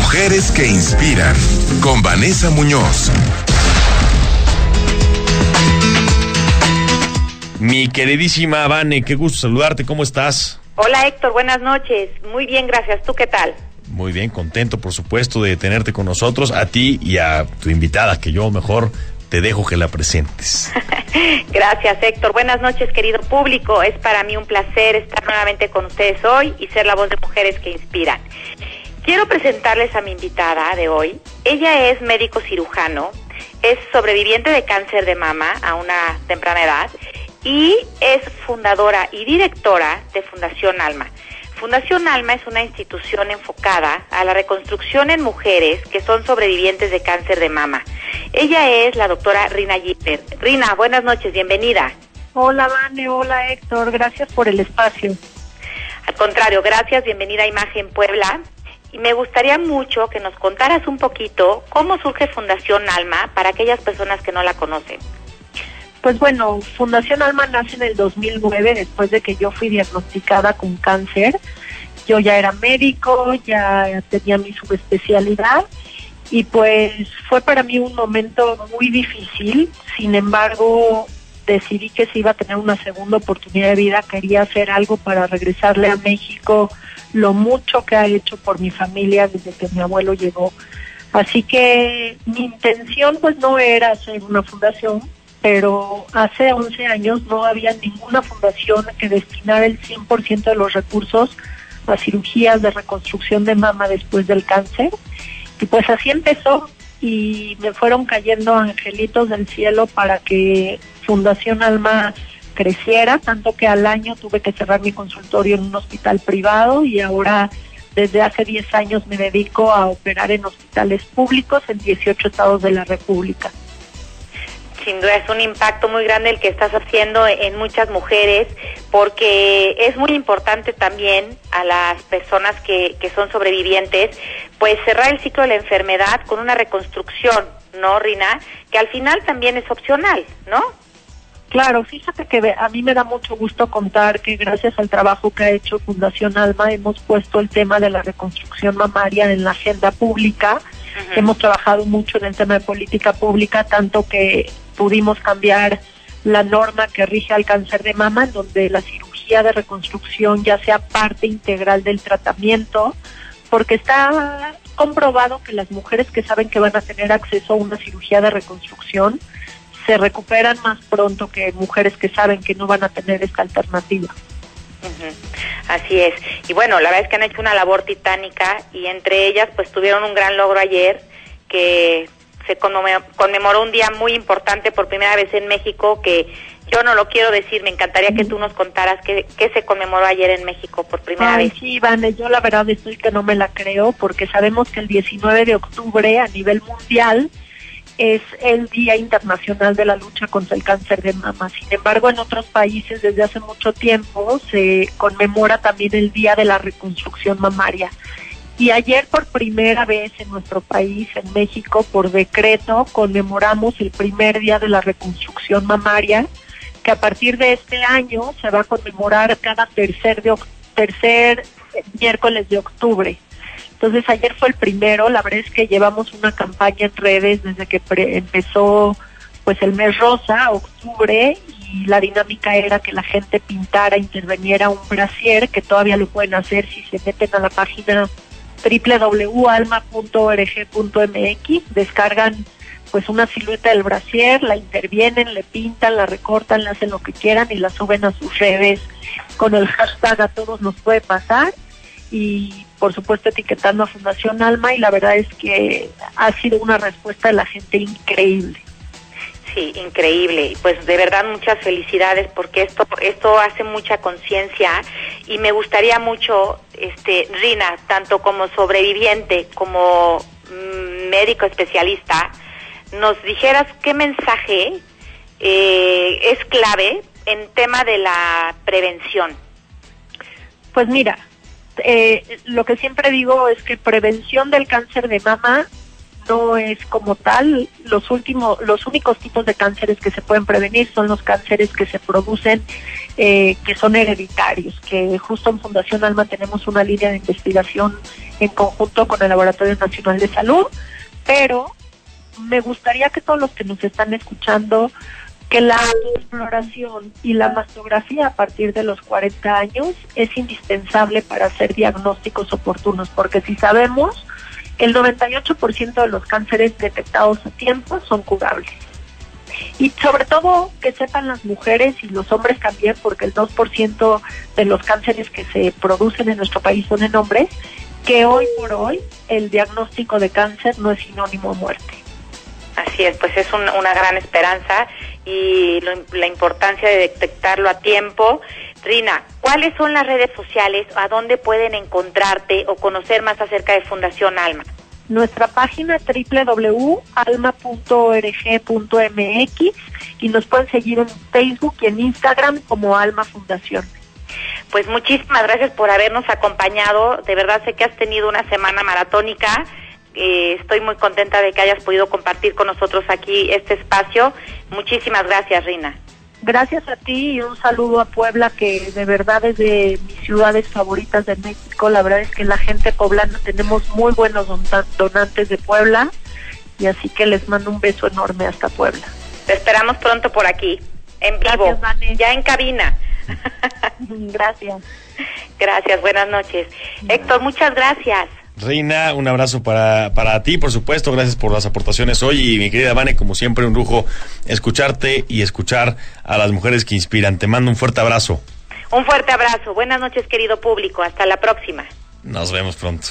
Mujeres que inspiran con Vanessa Muñoz. Mi queridísima Vane, qué gusto saludarte, ¿cómo estás? Hola Héctor, buenas noches. Muy bien, gracias. ¿Tú qué tal? Muy bien, contento por supuesto de tenerte con nosotros, a ti y a tu invitada, que yo mejor te dejo que la presentes. Gracias, Héctor. Buenas noches, querido público. Es para mí un placer estar nuevamente con ustedes hoy y ser la voz de mujeres que inspiran. Quiero presentarles a mi invitada de hoy. Ella es médico cirujano, es sobreviviente de cáncer de mama a una temprana edad y es fundadora y directora de Fundación Alma. Fundación Alma es una institución enfocada a la reconstrucción en mujeres que son sobrevivientes de cáncer de mama. Ella es la doctora Rina Gipper. Rina, buenas noches, bienvenida. Hola, Vane, hola, Héctor, gracias por el espacio. Al contrario, gracias, bienvenida a Imagen Puebla. Y me gustaría mucho que nos contaras un poquito cómo surge Fundación Alma para aquellas personas que no la conocen. Pues bueno, Fundación Alma nace en el 2009 después de que yo fui diagnosticada con cáncer. Yo ya era médico, ya tenía mi subespecialidad y pues fue para mí un momento muy difícil. Sin embargo, decidí que si iba a tener una segunda oportunidad de vida, quería hacer algo para regresarle a México lo mucho que ha hecho por mi familia desde que mi abuelo llegó. Así que mi intención pues no era hacer una fundación, pero hace 11 años no había ninguna fundación que destinara el 100% de los recursos a cirugías de reconstrucción de mama después del cáncer. Y pues así empezó y me fueron cayendo angelitos del cielo para que Fundación Alma creciera, tanto que al año tuve que cerrar mi consultorio en un hospital privado y ahora desde hace 10 años me dedico a operar en hospitales públicos en 18 estados de la República sin duda es un impacto muy grande el que estás haciendo en muchas mujeres, porque es muy importante también a las personas que, que son sobrevivientes, pues cerrar el ciclo de la enfermedad con una reconstrucción, ¿no, Rina? Que al final también es opcional, ¿no? Claro, fíjate que a mí me da mucho gusto contar que gracias al trabajo que ha hecho Fundación Alma hemos puesto el tema de la reconstrucción mamaria en la agenda pública. Hemos trabajado mucho en el tema de política pública, tanto que pudimos cambiar la norma que rige al cáncer de mama, en donde la cirugía de reconstrucción ya sea parte integral del tratamiento, porque está comprobado que las mujeres que saben que van a tener acceso a una cirugía de reconstrucción se recuperan más pronto que mujeres que saben que no van a tener esta alternativa. Así es. Y bueno, la verdad es que han hecho una labor titánica y entre ellas pues tuvieron un gran logro ayer que se conmemoró un día muy importante por primera vez en México que yo no lo quiero decir, me encantaría que tú nos contaras qué, se conmemoró ayer en México por primera vez. Sí, Iván, yo la verdad estoy que no me la creo porque sabemos que el 19 de octubre a nivel mundial es el Día Internacional de la Lucha contra el Cáncer de Mama. Sin embargo, en otros países desde hace mucho tiempo se conmemora también el Día de la Reconstrucción Mamaria. Y ayer por primera vez en nuestro país, en México, por decreto, conmemoramos el primer día de la reconstrucción mamaria, que a partir de este año se va a conmemorar cada tercer, de, tercer miércoles de octubre. Entonces ayer fue el primero, la verdad es que llevamos una campaña en redes desde que empezó pues el mes rosa, octubre, y la dinámica era que la gente pintara, interveniera un brasier, que todavía lo pueden hacer si se meten a la página www.alma.org.mx, descargan pues una silueta del brasier, la intervienen, le pintan, la recortan, le hacen lo que quieran y la suben a sus redes con el hashtag a todos nos puede pasar y por supuesto etiquetando a Fundación Alma y la verdad es que ha sido una respuesta de la gente increíble. Sí, increíble. Pues de verdad muchas felicidades porque esto esto hace mucha conciencia y me gustaría mucho, este, Rina, tanto como sobreviviente como mm, médico especialista, nos dijeras qué mensaje eh, es clave en tema de la prevención. Pues mira, eh, lo que siempre digo es que prevención del cáncer de mama no es como tal. Los últimos, los únicos tipos de cánceres que se pueden prevenir son los cánceres que se producen, eh, que son hereditarios. Que justo en Fundación Alma tenemos una línea de investigación en conjunto con el Laboratorio Nacional de Salud, pero me gustaría que todos los que nos están escuchando que la exploración y la mastografía a partir de los 40 años es indispensable para hacer diagnósticos oportunos, porque si sabemos, el 98% de los cánceres detectados a tiempo son curables. Y sobre todo que sepan las mujeres y los hombres también, porque el 2% de los cánceres que se producen en nuestro país son en hombres, que hoy por hoy el diagnóstico de cáncer no es sinónimo de muerte. Así es, pues es una gran esperanza y la importancia de detectarlo a tiempo. Rina, ¿cuáles son las redes sociales? ¿A dónde pueden encontrarte o conocer más acerca de Fundación Alma? Nuestra página www.alma.org.mx y nos pueden seguir en Facebook y en Instagram como Alma Fundación. Pues muchísimas gracias por habernos acompañado. De verdad sé que has tenido una semana maratónica eh, estoy muy contenta de que hayas podido compartir con nosotros aquí este espacio. Muchísimas gracias, Rina. Gracias a ti y un saludo a Puebla, que de verdad es de mis ciudades favoritas de México. La verdad es que la gente poblana tenemos muy buenos donantes de Puebla y así que les mando un beso enorme hasta Puebla. Te esperamos pronto por aquí, en vivo, ya en cabina. gracias. Gracias, buenas noches. Héctor, muchas gracias. Reina, un abrazo para, para ti, por supuesto. Gracias por las aportaciones hoy. Y mi querida Vane, como siempre, un lujo escucharte y escuchar a las mujeres que inspiran. Te mando un fuerte abrazo. Un fuerte abrazo. Buenas noches, querido público. Hasta la próxima. Nos vemos pronto.